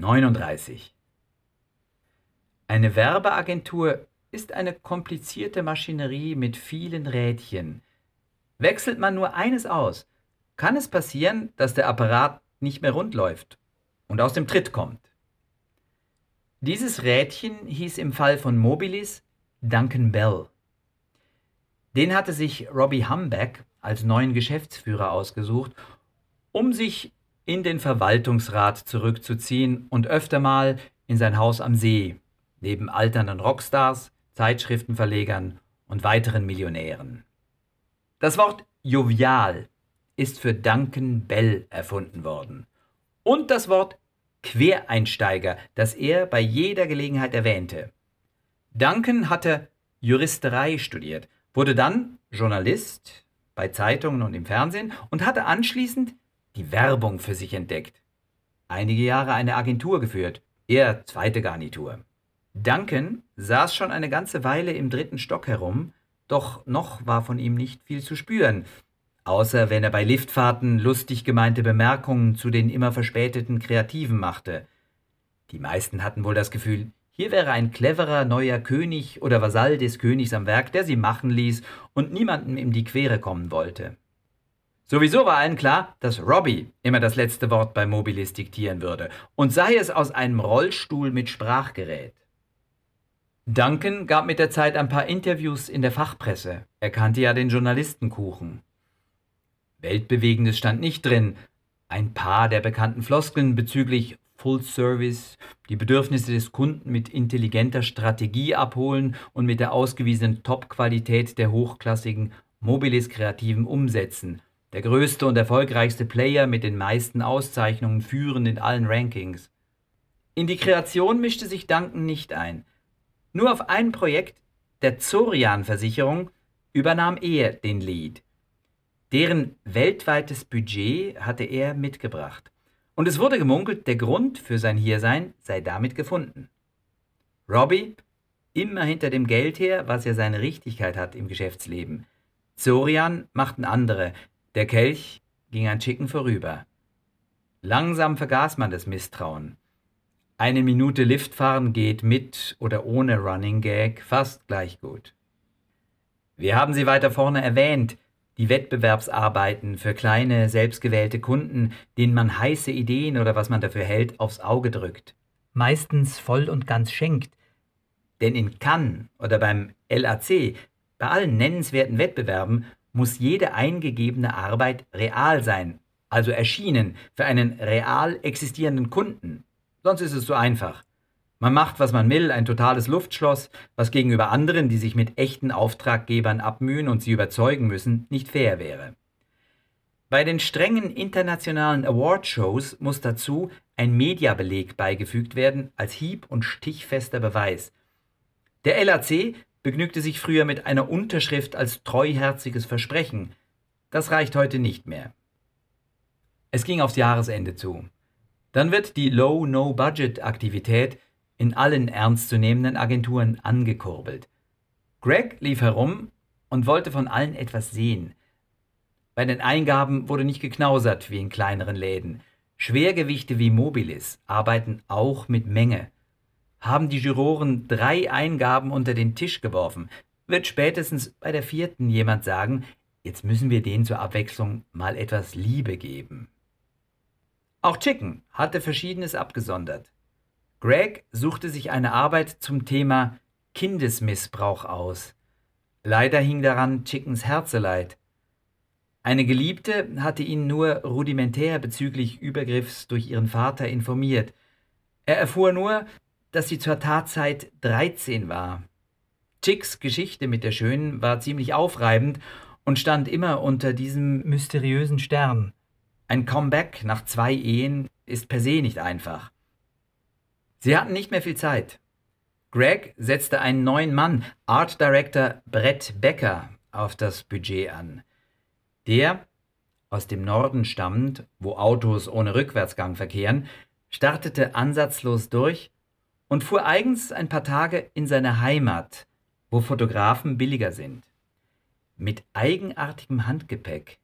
39. Eine Werbeagentur ist eine komplizierte Maschinerie mit vielen Rädchen. Wechselt man nur eines aus, kann es passieren, dass der Apparat nicht mehr rund läuft und aus dem Tritt kommt. Dieses Rädchen hieß im Fall von Mobilis Duncan Bell. Den hatte sich Robbie Humbeck als neuen Geschäftsführer ausgesucht, um sich in den Verwaltungsrat zurückzuziehen und öfter mal in sein Haus am See, neben alternden Rockstars, Zeitschriftenverlegern und weiteren Millionären. Das Wort jovial ist für Duncan Bell erfunden worden. Und das Wort Quereinsteiger, das er bei jeder Gelegenheit erwähnte. Duncan hatte Juristerei studiert, wurde dann Journalist bei Zeitungen und im Fernsehen und hatte anschließend die Werbung für sich entdeckt. Einige Jahre eine Agentur geführt, er zweite Garnitur. Duncan saß schon eine ganze Weile im dritten Stock herum, doch noch war von ihm nicht viel zu spüren, außer wenn er bei Liftfahrten lustig gemeinte Bemerkungen zu den immer verspäteten Kreativen machte. Die meisten hatten wohl das Gefühl, hier wäre ein cleverer neuer König oder Vasall des Königs am Werk, der sie machen ließ und niemandem in die Quere kommen wollte. Sowieso war allen klar, dass Robbie immer das letzte Wort bei Mobilis diktieren würde, und sei es aus einem Rollstuhl mit Sprachgerät. Duncan gab mit der Zeit ein paar Interviews in der Fachpresse. Er kannte ja den Journalistenkuchen. Weltbewegendes stand nicht drin. Ein paar der bekannten Floskeln bezüglich Full Service, die Bedürfnisse des Kunden mit intelligenter Strategie abholen und mit der ausgewiesenen Top-Qualität der hochklassigen Mobilis kreativen umsetzen der größte und erfolgreichste Player mit den meisten Auszeichnungen führend in allen Rankings. In die Kreation mischte sich Duncan nicht ein. Nur auf ein Projekt, der Zorian-Versicherung, übernahm er den Lead. Deren weltweites Budget hatte er mitgebracht. Und es wurde gemunkelt, der Grund für sein Hiersein sei damit gefunden. Robbie, immer hinter dem Geld her, was ja seine Richtigkeit hat im Geschäftsleben. Zorian machten andere, der Kelch ging an Chicken vorüber. Langsam vergaß man das Misstrauen. Eine Minute Liftfahren geht mit oder ohne Running Gag fast gleich gut. Wir haben sie weiter vorne erwähnt, die Wettbewerbsarbeiten für kleine, selbstgewählte Kunden, denen man heiße Ideen oder was man dafür hält, aufs Auge drückt. Meistens voll und ganz schenkt. Denn in Cannes oder beim LAC, bei allen nennenswerten Wettbewerben, muss jede eingegebene Arbeit real sein, also erschienen für einen real existierenden Kunden. Sonst ist es so einfach. Man macht, was man will, ein totales Luftschloss, was gegenüber anderen, die sich mit echten Auftraggebern abmühen und sie überzeugen müssen, nicht fair wäre. Bei den strengen internationalen Awardshows muss dazu ein Mediabeleg beigefügt werden als hieb- und stichfester Beweis. Der LAC begnügte sich früher mit einer Unterschrift als treuherziges Versprechen. Das reicht heute nicht mehr. Es ging aufs Jahresende zu. Dann wird die Low-No-Budget-Aktivität in allen ernstzunehmenden Agenturen angekurbelt. Greg lief herum und wollte von allen etwas sehen. Bei den Eingaben wurde nicht geknausert wie in kleineren Läden. Schwergewichte wie Mobilis arbeiten auch mit Menge haben die Juroren drei Eingaben unter den Tisch geworfen, wird spätestens bei der vierten jemand sagen, jetzt müssen wir denen zur Abwechslung mal etwas Liebe geben. Auch Chicken hatte Verschiedenes abgesondert. Greg suchte sich eine Arbeit zum Thema Kindesmissbrauch aus. Leider hing daran Chickens Herzeleid. Eine Geliebte hatte ihn nur rudimentär bezüglich Übergriffs durch ihren Vater informiert. Er erfuhr nur, dass sie zur Tatzeit 13 war. Chicks Geschichte mit der Schönen war ziemlich aufreibend und stand immer unter diesem mysteriösen Stern. Ein Comeback nach zwei Ehen ist per se nicht einfach. Sie hatten nicht mehr viel Zeit. Greg setzte einen neuen Mann, Art Director Brett Becker, auf das Budget an. Der, aus dem Norden stammend, wo Autos ohne Rückwärtsgang verkehren, startete ansatzlos durch und fuhr eigens ein paar Tage in seine Heimat, wo Fotografen billiger sind. Mit eigenartigem Handgepäck.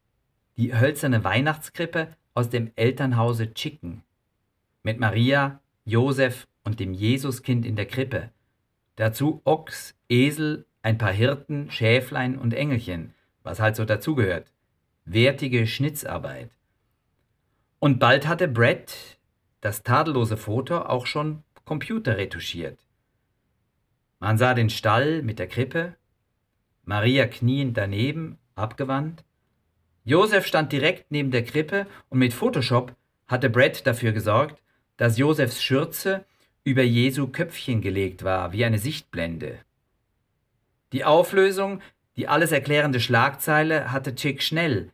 Die hölzerne Weihnachtskrippe aus dem Elternhause Chicken. Mit Maria Josef und dem Jesuskind in der Krippe. Dazu Ochs, Esel, ein paar Hirten, Schäflein und Engelchen, was halt so dazugehört. Wertige Schnitzarbeit. Und bald hatte Brett das tadellose Foto auch schon computerretuschiert. Man sah den Stall mit der Krippe, Maria kniend daneben, abgewandt. Josef stand direkt neben der Krippe und mit Photoshop hatte Brett dafür gesorgt, dass Josefs Schürze über Jesu Köpfchen gelegt war, wie eine Sichtblende. Die Auflösung, die alles erklärende Schlagzeile hatte Chick schnell.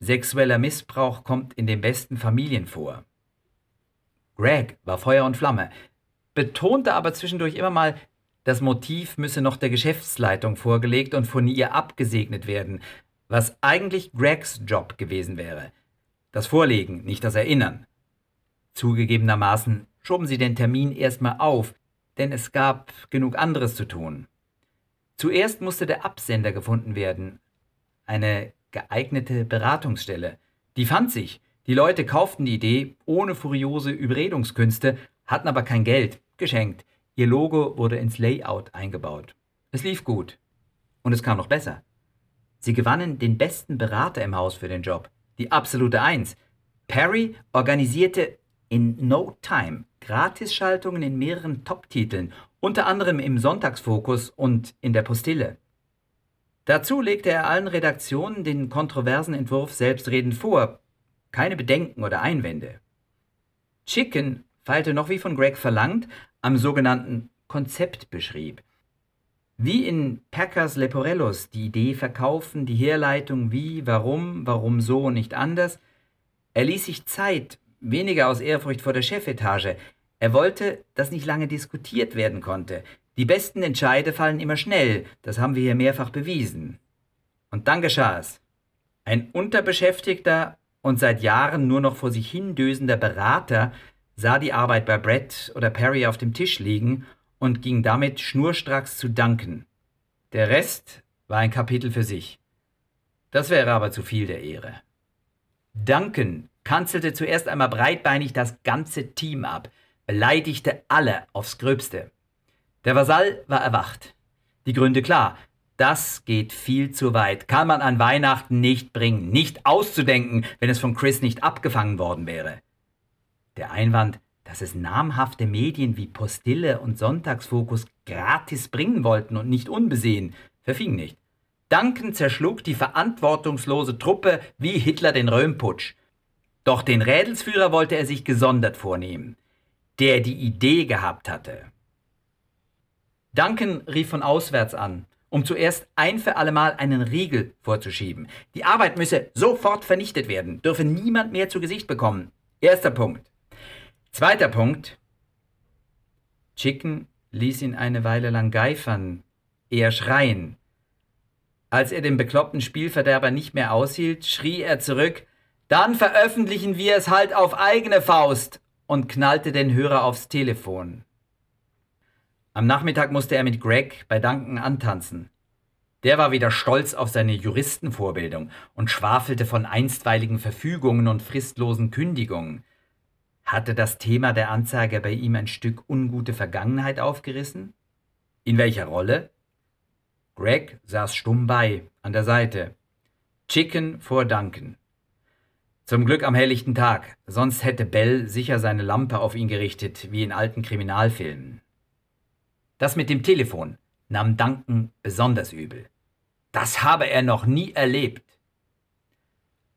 Sexueller Missbrauch kommt in den besten Familien vor. Greg war Feuer und Flamme, betonte aber zwischendurch immer mal, das Motiv müsse noch der Geschäftsleitung vorgelegt und von ihr abgesegnet werden, was eigentlich Gregs Job gewesen wäre. Das Vorlegen, nicht das Erinnern. Zugegebenermaßen schoben sie den Termin erstmal auf, denn es gab genug anderes zu tun. Zuerst musste der Absender gefunden werden, eine geeignete Beratungsstelle. Die fand sich. Die Leute kauften die Idee ohne furiose Überredungskünste, hatten aber kein Geld, geschenkt. Ihr Logo wurde ins Layout eingebaut. Es lief gut. Und es kam noch besser. Sie gewannen den besten Berater im Haus für den Job, die absolute Eins. Perry organisierte in no time Gratisschaltungen in mehreren Top-Titeln, unter anderem im Sonntagsfokus und in der Postille. Dazu legte er allen Redaktionen den kontroversen Entwurf selbstredend vor, keine Bedenken oder Einwände. Chicken feilte noch wie von Greg verlangt am sogenannten Konzept beschrieb. Wie in Packers Leporellos die Idee verkaufen, die Herleitung wie, warum, warum so und nicht anders, er ließ sich Zeit, weniger aus Ehrfurcht vor der Chefetage. Er wollte, dass nicht lange diskutiert werden konnte. Die besten Entscheide fallen immer schnell, das haben wir hier mehrfach bewiesen. Und dann geschah es. Ein unterbeschäftigter und seit Jahren nur noch vor sich hindösender Berater sah die Arbeit bei Brett oder Perry auf dem Tisch liegen und ging damit schnurstracks zu Duncan. Der Rest war ein Kapitel für sich. Das wäre aber zu viel der Ehre. Duncan kanzelte zuerst einmal breitbeinig das ganze Team ab, beleidigte alle aufs Gröbste. Der Vasall war erwacht. Die Gründe klar. Das geht viel zu weit. Kann man an Weihnachten nicht bringen. Nicht auszudenken, wenn es von Chris nicht abgefangen worden wäre. Der Einwand, dass es namhafte Medien wie Postille und Sonntagsfokus gratis bringen wollten und nicht unbesehen, verfing nicht. Duncan zerschlug die verantwortungslose Truppe wie Hitler den Röhmputsch. Doch den Rädelsführer wollte er sich gesondert vornehmen, der die Idee gehabt hatte. Duncan rief von auswärts an, um zuerst ein für allemal einen Riegel vorzuschieben. Die Arbeit müsse sofort vernichtet werden, dürfe niemand mehr zu Gesicht bekommen. Erster Punkt. Zweiter Punkt. Chicken ließ ihn eine Weile lang geifern, eher schreien. Als er den bekloppten Spielverderber nicht mehr aushielt, schrie er zurück, dann veröffentlichen wir es halt auf eigene Faust und knallte den Hörer aufs Telefon. Am Nachmittag musste er mit Greg bei Duncan antanzen. Der war wieder stolz auf seine Juristenvorbildung und schwafelte von einstweiligen Verfügungen und fristlosen Kündigungen. Hatte das Thema der Anzeige bei ihm ein Stück ungute Vergangenheit aufgerissen? In welcher Rolle? Greg saß stumm bei, an der Seite. Chicken vor Duncan. Zum Glück am helllichten Tag, sonst hätte Bell sicher seine Lampe auf ihn gerichtet, wie in alten Kriminalfilmen. Das mit dem Telefon nahm Duncan besonders übel. Das habe er noch nie erlebt.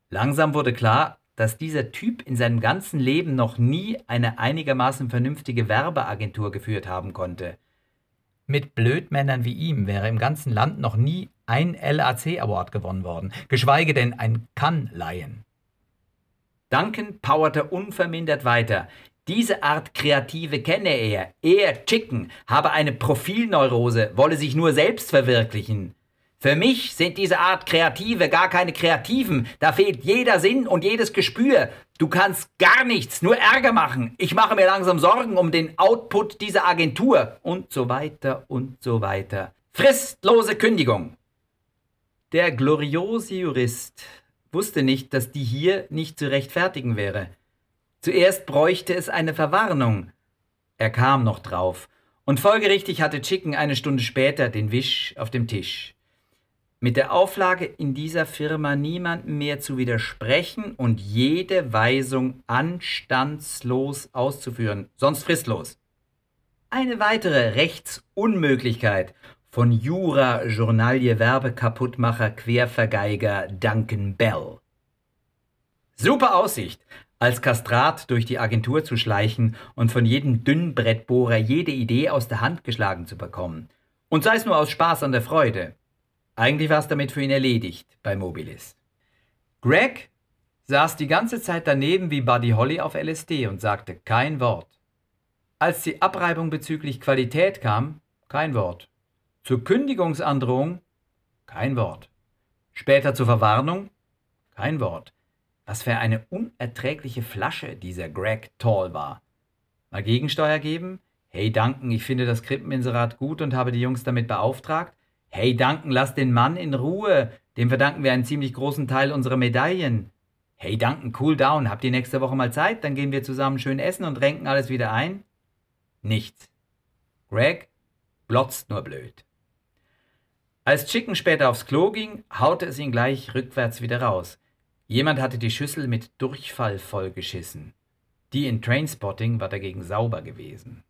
Langsam wurde klar, dass dieser Typ in seinem ganzen Leben noch nie eine einigermaßen vernünftige Werbeagentur geführt haben konnte. Mit Blödmännern wie ihm wäre im ganzen Land noch nie ein LAC Award gewonnen worden, geschweige denn ein Cannes-Lion. Duncan powerte unvermindert weiter. Diese Art Kreative kenne er. Er, Chicken, habe eine Profilneurose, wolle sich nur selbst verwirklichen. Für mich sind diese Art Kreative gar keine Kreativen. Da fehlt jeder Sinn und jedes Gespür. Du kannst gar nichts, nur Ärger machen. Ich mache mir langsam Sorgen um den Output dieser Agentur. Und so weiter und so weiter. Fristlose Kündigung. Der gloriose Jurist wusste nicht, dass die hier nicht zu rechtfertigen wäre. Zuerst bräuchte es eine Verwarnung. Er kam noch drauf. Und folgerichtig hatte Chicken eine Stunde später den Wisch auf dem Tisch. Mit der Auflage, in dieser Firma niemandem mehr zu widersprechen und jede Weisung anstandslos auszuführen, sonst fristlos. Eine weitere Rechtsunmöglichkeit von Jura, Journalie, Werbekaputtmacher, Quervergeiger Duncan Bell. Super Aussicht, als Kastrat durch die Agentur zu schleichen und von jedem Dünnbrettbohrer jede Idee aus der Hand geschlagen zu bekommen. Und sei es nur aus Spaß an der Freude. Eigentlich war es damit für ihn erledigt bei Mobilis. Greg saß die ganze Zeit daneben wie Buddy Holly auf LSD und sagte kein Wort. Als die Abreibung bezüglich Qualität kam, kein Wort. Zur Kündigungsandrohung, kein Wort. Später zur Verwarnung, kein Wort. Was für eine unerträgliche Flasche dieser Greg Tall war. Mal Gegensteuer geben? Hey Duncan, ich finde das Krippeninserat gut und habe die Jungs damit beauftragt. Hey Duncan, lass den Mann in Ruhe. Dem verdanken wir einen ziemlich großen Teil unserer Medaillen. Hey Duncan, cool down. Habt ihr nächste Woche mal Zeit? Dann gehen wir zusammen schön essen und renken alles wieder ein? Nichts. Greg blotzt nur blöd. Als Chicken später aufs Klo ging, haute es ihn gleich rückwärts wieder raus. Jemand hatte die Schüssel mit Durchfall vollgeschissen. Die in Trainspotting war dagegen sauber gewesen.